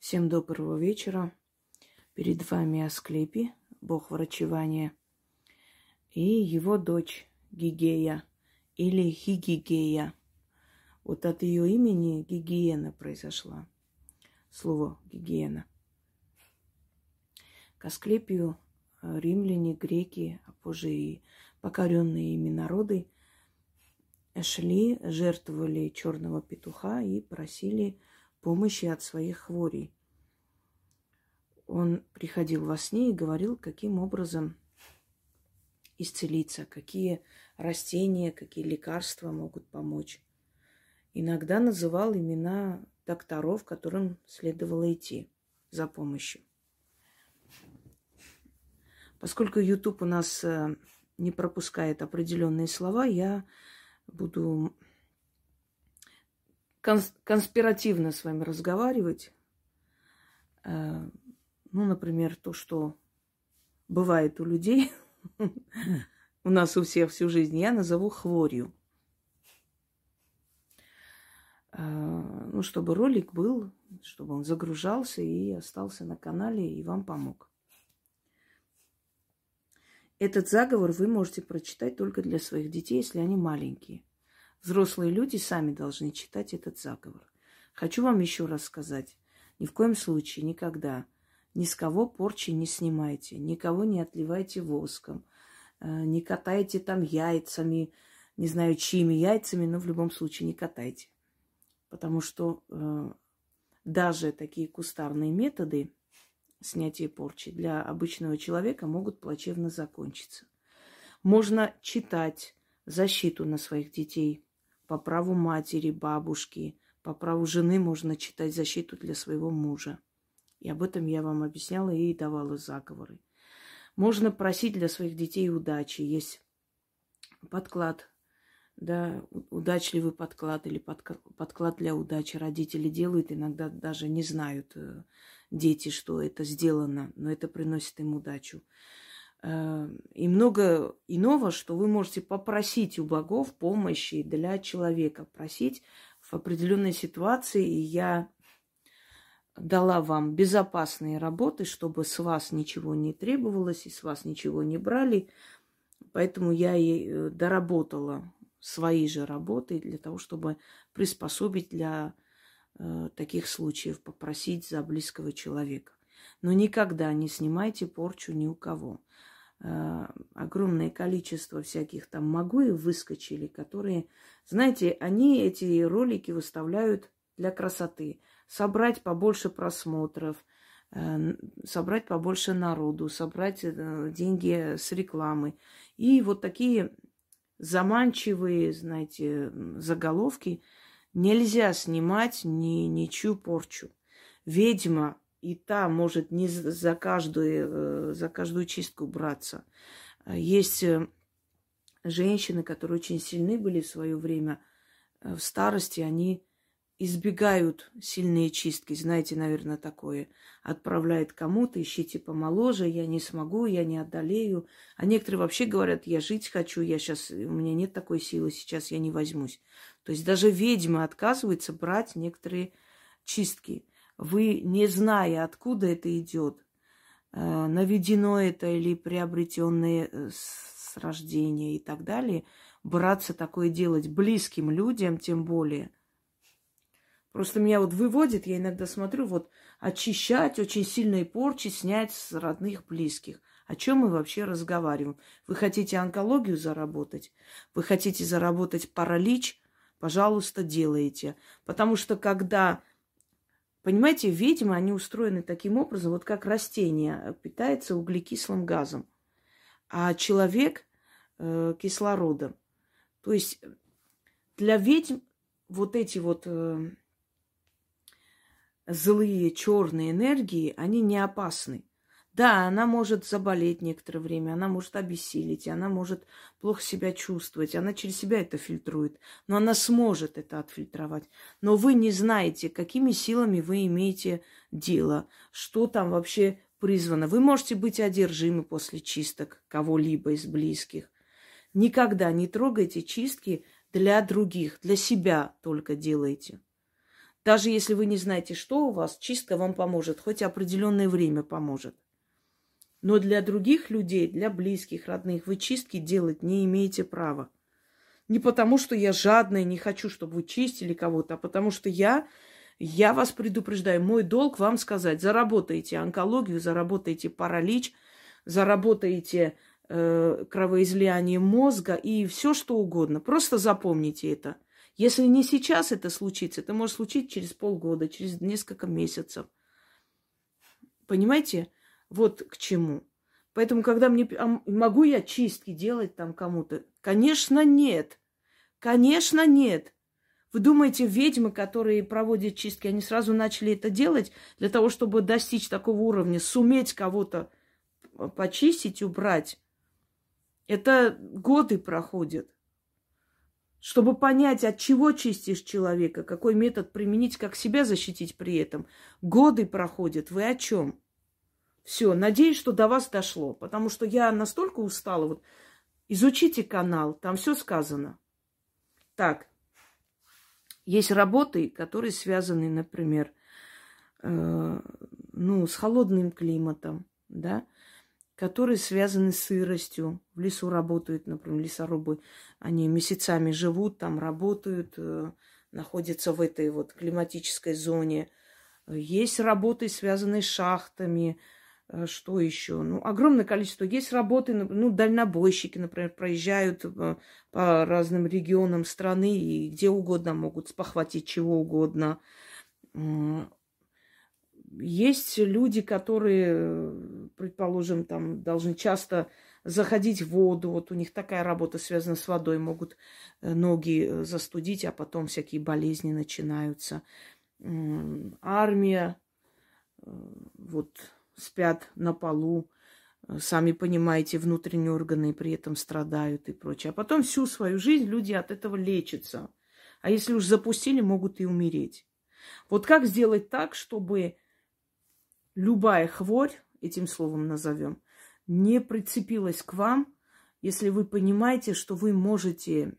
Всем доброго вечера. Перед вами Асклепи, бог врачевания, и его дочь Гигея или Хигигея. Вот от ее имени гигиена произошла. Слово гигиена. К Асклепию э, римляне, греки, а позже и покоренные ими народы шли, жертвовали черного петуха и просили помощи от своих хворей. Он приходил во сне и говорил, каким образом исцелиться, какие растения, какие лекарства могут помочь. Иногда называл имена докторов, которым следовало идти за помощью. Поскольку YouTube у нас э, не пропускает определенные слова, я буду конспиративно с вами разговаривать. Э, ну, например, то, что бывает у людей, у нас у всех всю жизнь, я назову хворью. Э, ну, чтобы ролик был, чтобы он загружался и остался на канале и вам помог. Этот заговор вы можете прочитать только для своих детей, если они маленькие. Взрослые люди сами должны читать этот заговор. Хочу вам еще раз сказать. Ни в коем случае, никогда, ни с кого порчи не снимайте, никого не отливайте воском, э, не катайте там яйцами, не знаю, чьими яйцами, но в любом случае не катайте. Потому что э, даже такие кустарные методы снятия порчи для обычного человека могут плачевно закончиться. Можно читать защиту на своих детей, по праву матери, бабушки, по праву жены можно читать защиту для своего мужа. И об этом я вам объясняла и давала заговоры. Можно просить для своих детей удачи. Есть подклад, да, удачливый подклад или подклад для удачи. Родители делают, иногда даже не знают э, дети, что это сделано, но это приносит им удачу. Э, и много иного, что вы можете попросить у богов помощи для человека, просить в определенной ситуации. И я дала вам безопасные работы, чтобы с вас ничего не требовалось и с вас ничего не брали. Поэтому я и э, доработала свои же работы для того, чтобы приспособить для э, таких случаев, попросить за близкого человека. Но никогда не снимайте порчу ни у кого. Э, огромное количество всяких там могуев выскочили, которые, знаете, они эти ролики выставляют для красоты. Собрать побольше просмотров, э, собрать побольше народу, собрать э, деньги с рекламы. И вот такие заманчивые, знаете, заголовки нельзя снимать ни, ничью порчу. Ведьма и та может не за каждую, э, за каждую чистку браться. А есть э, женщины, которые очень сильны были в свое время э, в старости, они избегают сильные чистки. Знаете, наверное, такое. Отправляет кому-то, ищите помоложе, я не смогу, я не одолею. А некоторые вообще говорят, я жить хочу, я сейчас, у меня нет такой силы, сейчас я не возьмусь. То есть даже ведьмы отказываются брать некоторые чистки вы, не зная, откуда это идет, э, наведено это или приобретенное э, с рождения и так далее, браться такое делать близким людям, тем более. Просто меня вот выводит, я иногда смотрю, вот очищать очень сильные порчи, снять с родных, близких. О чем мы вообще разговариваем? Вы хотите онкологию заработать? Вы хотите заработать паралич? Пожалуйста, делайте. Потому что когда Понимаете, ведьмы, они устроены таким образом, вот как растение питается углекислым газом, а человек э, кислородом. То есть для ведьм вот эти вот э, злые черные энергии, они не опасны. Да, она может заболеть некоторое время, она может обессилить, она может плохо себя чувствовать, она через себя это фильтрует, но она сможет это отфильтровать. Но вы не знаете, какими силами вы имеете дело, что там вообще призвано. Вы можете быть одержимы после чисток кого-либо из близких. Никогда не трогайте чистки для других, для себя только делайте. Даже если вы не знаете, что у вас, чистка вам поможет, хоть определенное время поможет. Но для других людей, для близких, родных, вы чистки делать не имеете права. Не потому, что я жадная, не хочу, чтобы вы чистили кого-то, а потому что я, я вас предупреждаю, мой долг вам сказать, заработаете онкологию, заработаете паралич, заработаете э, кровоизлияние мозга и все что угодно. Просто запомните это. Если не сейчас это случится, это может случиться через полгода, через несколько месяцев. Понимаете? Вот к чему. Поэтому, когда мне... А могу я чистки делать там кому-то? Конечно, нет. Конечно, нет. Вы думаете, ведьмы, которые проводят чистки, они сразу начали это делать для того, чтобы достичь такого уровня, суметь кого-то почистить, убрать? Это годы проходят. Чтобы понять, от чего чистишь человека, какой метод применить, как себя защитить при этом. Годы проходят. Вы о чем? Все, надеюсь, что до вас дошло, потому что я настолько устала. Вот изучите канал, там все сказано. Так, есть работы, которые связаны, например, э, ну, с холодным климатом, да, которые связаны с сыростью. В лесу работают, например, лесорубы. Они месяцами живут там, работают, э, находятся в этой вот климатической зоне. Есть работы, связанные с шахтами. Э, что еще? Ну, огромное количество. Есть работы, ну, дальнобойщики, например, проезжают э, по разным регионам страны и где угодно могут спохватить чего угодно есть люди, которые, предположим, там должны часто заходить в воду. Вот у них такая работа связана с водой. Могут э, ноги застудить, а потом всякие болезни начинаются. Армия, вот спят на полу, сами понимаете, внутренние органы при этом страдают и прочее. А потом всю свою жизнь люди от этого лечатся. А если уж запустили, могут и умереть. Вот как сделать так, чтобы любая хворь, этим словом назовем, не прицепилась к вам, если вы понимаете, что вы можете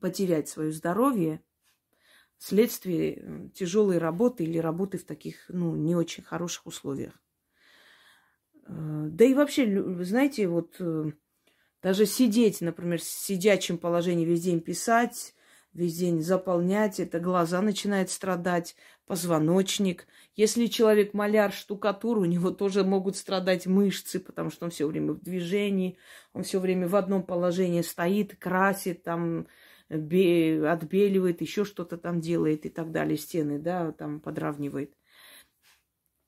потерять свое здоровье вследствие тяжелой работы или работы в таких, ну, не очень хороших условиях. Э, да и вообще, знаете, вот э, даже сидеть, например, в сидячем положении весь день писать, весь день заполнять, это глаза начинают страдать, позвоночник. Если человек маляр, штукатур, у него тоже могут страдать мышцы, потому что он все время в движении, он все время в одном положении стоит, красит, там отбеливает, еще что-то там делает и так далее, стены, да, там подравнивает.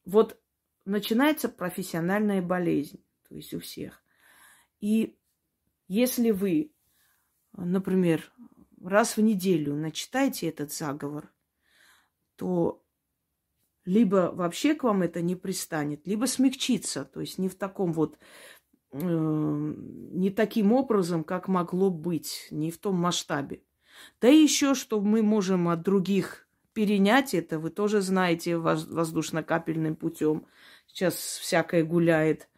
Вот начинается профессиональная болезнь, то есть у всех. И если вы, например, раз в неделю начитайте этот заговор – то либо вообще к вам это не пристанет, либо смягчится, то есть не в таком вот, не таким образом, как могло быть, не в том масштабе. Да и еще, что мы можем от других перенять это, вы тоже знаете воздушно-капельным путем. Сейчас всякое гуляет,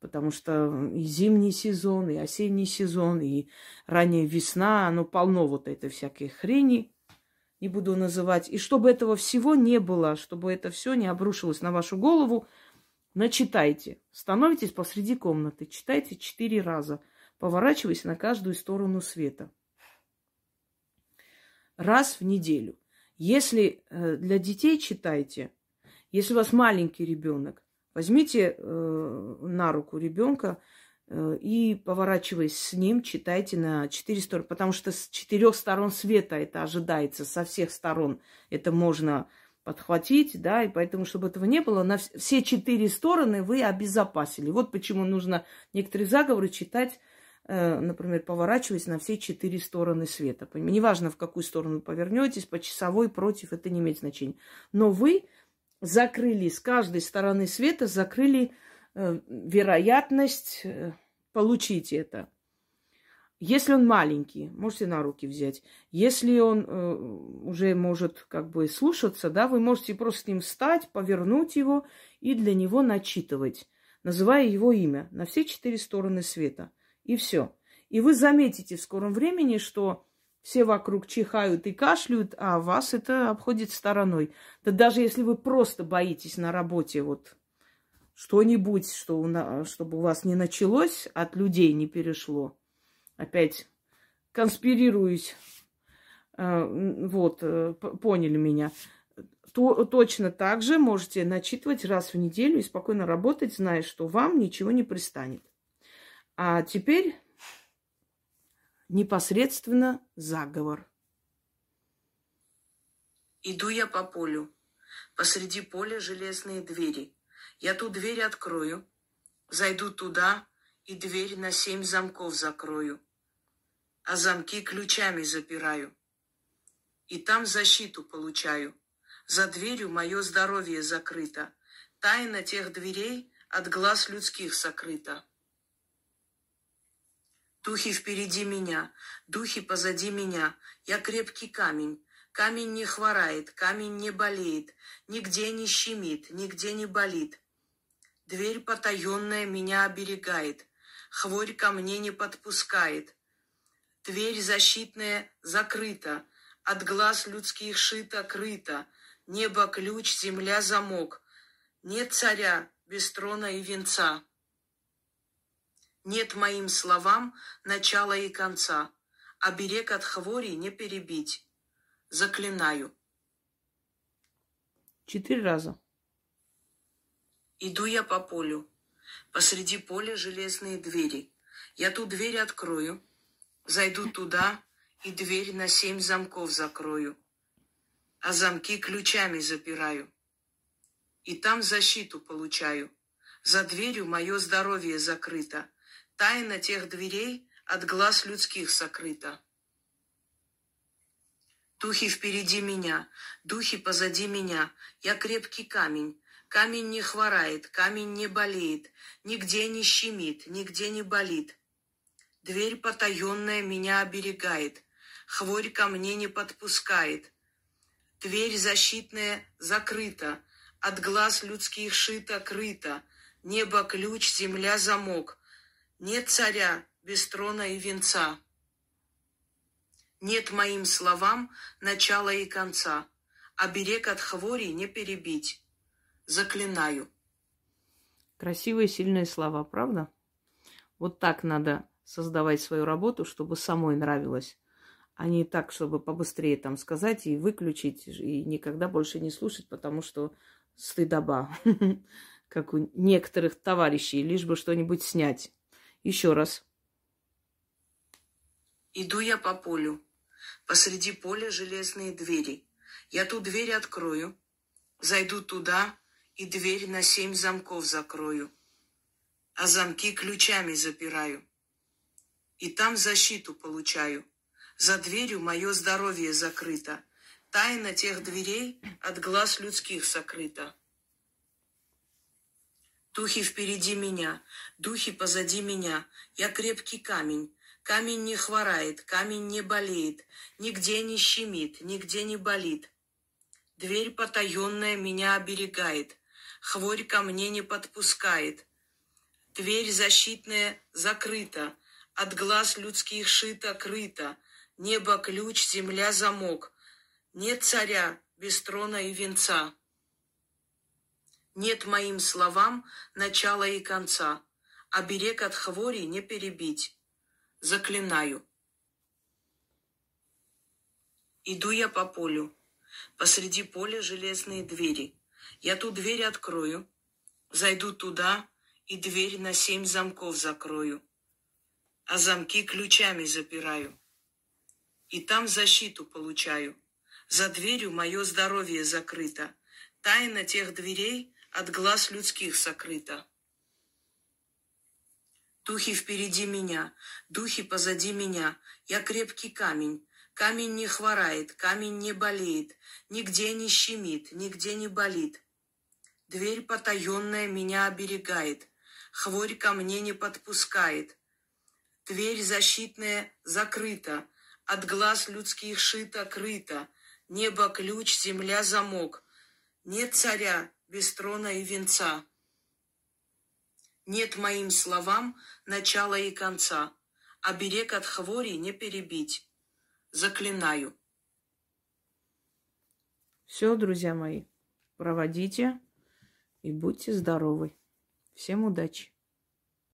потому что и зимний сезон, и осенний сезон, и ранняя весна, оно полно вот этой всякой хрени не буду называть. И чтобы этого всего не было, чтобы это все не обрушилось на вашу голову, начитайте. Становитесь посреди комнаты, читайте четыре раза, поворачиваясь на каждую сторону света. Раз в неделю. Если э, для детей читайте, если у вас маленький ребенок, возьмите э, на руку ребенка, Э, и, поворачиваясь с ним, читайте на четыре стороны, потому что с четырех сторон света это ожидается, со всех сторон это можно подхватить, да, и поэтому, чтобы этого не было, на все четыре стороны вы обезопасили. Вот почему нужно некоторые заговоры читать, э, например, поворачиваясь на все четыре стороны света. Неважно, в какую сторону повернетесь, по часовой, против, это не имеет значения. Но вы закрыли с каждой стороны света, закрыли Э, вероятность э, получить это. Если он маленький, можете на руки взять. Если он э, уже может как бы слушаться, да, вы можете просто с ним встать, повернуть его и для него начитывать, называя его имя на все четыре стороны света. И все. И вы заметите в скором времени, что все вокруг чихают и кашляют, а вас это обходит стороной. Да даже если вы просто боитесь на работе вот что-нибудь, что чтобы у вас не началось, от людей не перешло. Опять конспирируюсь. Э, вот, э, поняли меня. То, точно так же можете начитывать раз в неделю и спокойно работать, зная, что вам ничего не пристанет. А теперь непосредственно заговор. Иду я по полю. Посреди поля железные двери. Я ту дверь открою, зайду туда и дверь на семь замков закрою, а замки ключами запираю. И там защиту получаю. За дверью мое здоровье закрыто. Тайна тех дверей от глаз людских сокрыта. Духи впереди меня, духи позади меня. Я крепкий камень. Камень не хворает, камень не болеет, нигде не щемит, нигде не болит. Дверь потаенная меня оберегает, хворь ко мне не подпускает. Дверь защитная закрыта, от глаз людских шита крыта. Небо ключ, земля замок. Нет царя без трона и венца. Нет моим словам начала и конца, а берег от хвори не перебить. Заклинаю. Четыре раза. Иду я по полю. Посреди поля железные двери. Я ту дверь открою, зайду туда и дверь на семь замков закрою, а замки ключами запираю. И там защиту получаю. За дверью мое здоровье закрыто, Тайна тех дверей от глаз людских сокрыта. Духи впереди меня, духи позади меня. Я крепкий камень. Камень не хворает, камень не болеет, нигде не щемит, нигде не болит. Дверь потаенная меня оберегает, хворь ко мне не подпускает. Дверь защитная закрыта, от глаз людских шита крыта. Небо ключ, земля замок. Нет царя без трона и венца. Нет моим словам начала и конца, а берег от хвори не перебить. Заклинаю. Красивые, сильные слова, правда? Вот так надо создавать свою работу, чтобы самой нравилось, а не так, чтобы побыстрее там сказать и выключить, и никогда больше не слушать, потому что стыдоба, как у некоторых товарищей, лишь бы что-нибудь снять. Еще раз. Иду я по полю. Посреди поля железные двери. Я ту дверь открою, зайду туда и дверь на семь замков закрою, а замки ключами запираю. И там защиту получаю. За дверью мое здоровье закрыто. Тайна тех дверей от глаз людских сокрыта. Духи впереди меня, духи позади меня. Я крепкий камень. Камень не хворает, камень не болеет, нигде не щемит, нигде не болит. Дверь потаенная меня оберегает, хворь ко мне не подпускает. Дверь защитная закрыта, от глаз людских шита крыта. Небо ключ, земля замок. Нет царя без трона и венца. Нет моим словам начала и конца, а берег от хвори не перебить. Заклинаю. Иду я по полю. Посреди поля железные двери. Я ту дверь открою, зайду туда и дверь на семь замков закрою, а замки ключами запираю. И там защиту получаю. За дверью мое здоровье закрыто. Тайна тех дверей от глаз людских сокрыто. Духи впереди меня, духи позади меня. Я крепкий камень. Камень не хворает, камень не болеет, нигде не щемит, нигде не болит. Дверь потаенная меня оберегает, хворь ко мне не подпускает. Дверь защитная закрыта, от глаз людских шита крыта. Небо ключ, земля замок. Нет царя, без трона и венца. Нет моим словам начала и конца, а берег от хвори не перебить. Заклинаю. Все, друзья мои, проводите и будьте здоровы. Всем удачи!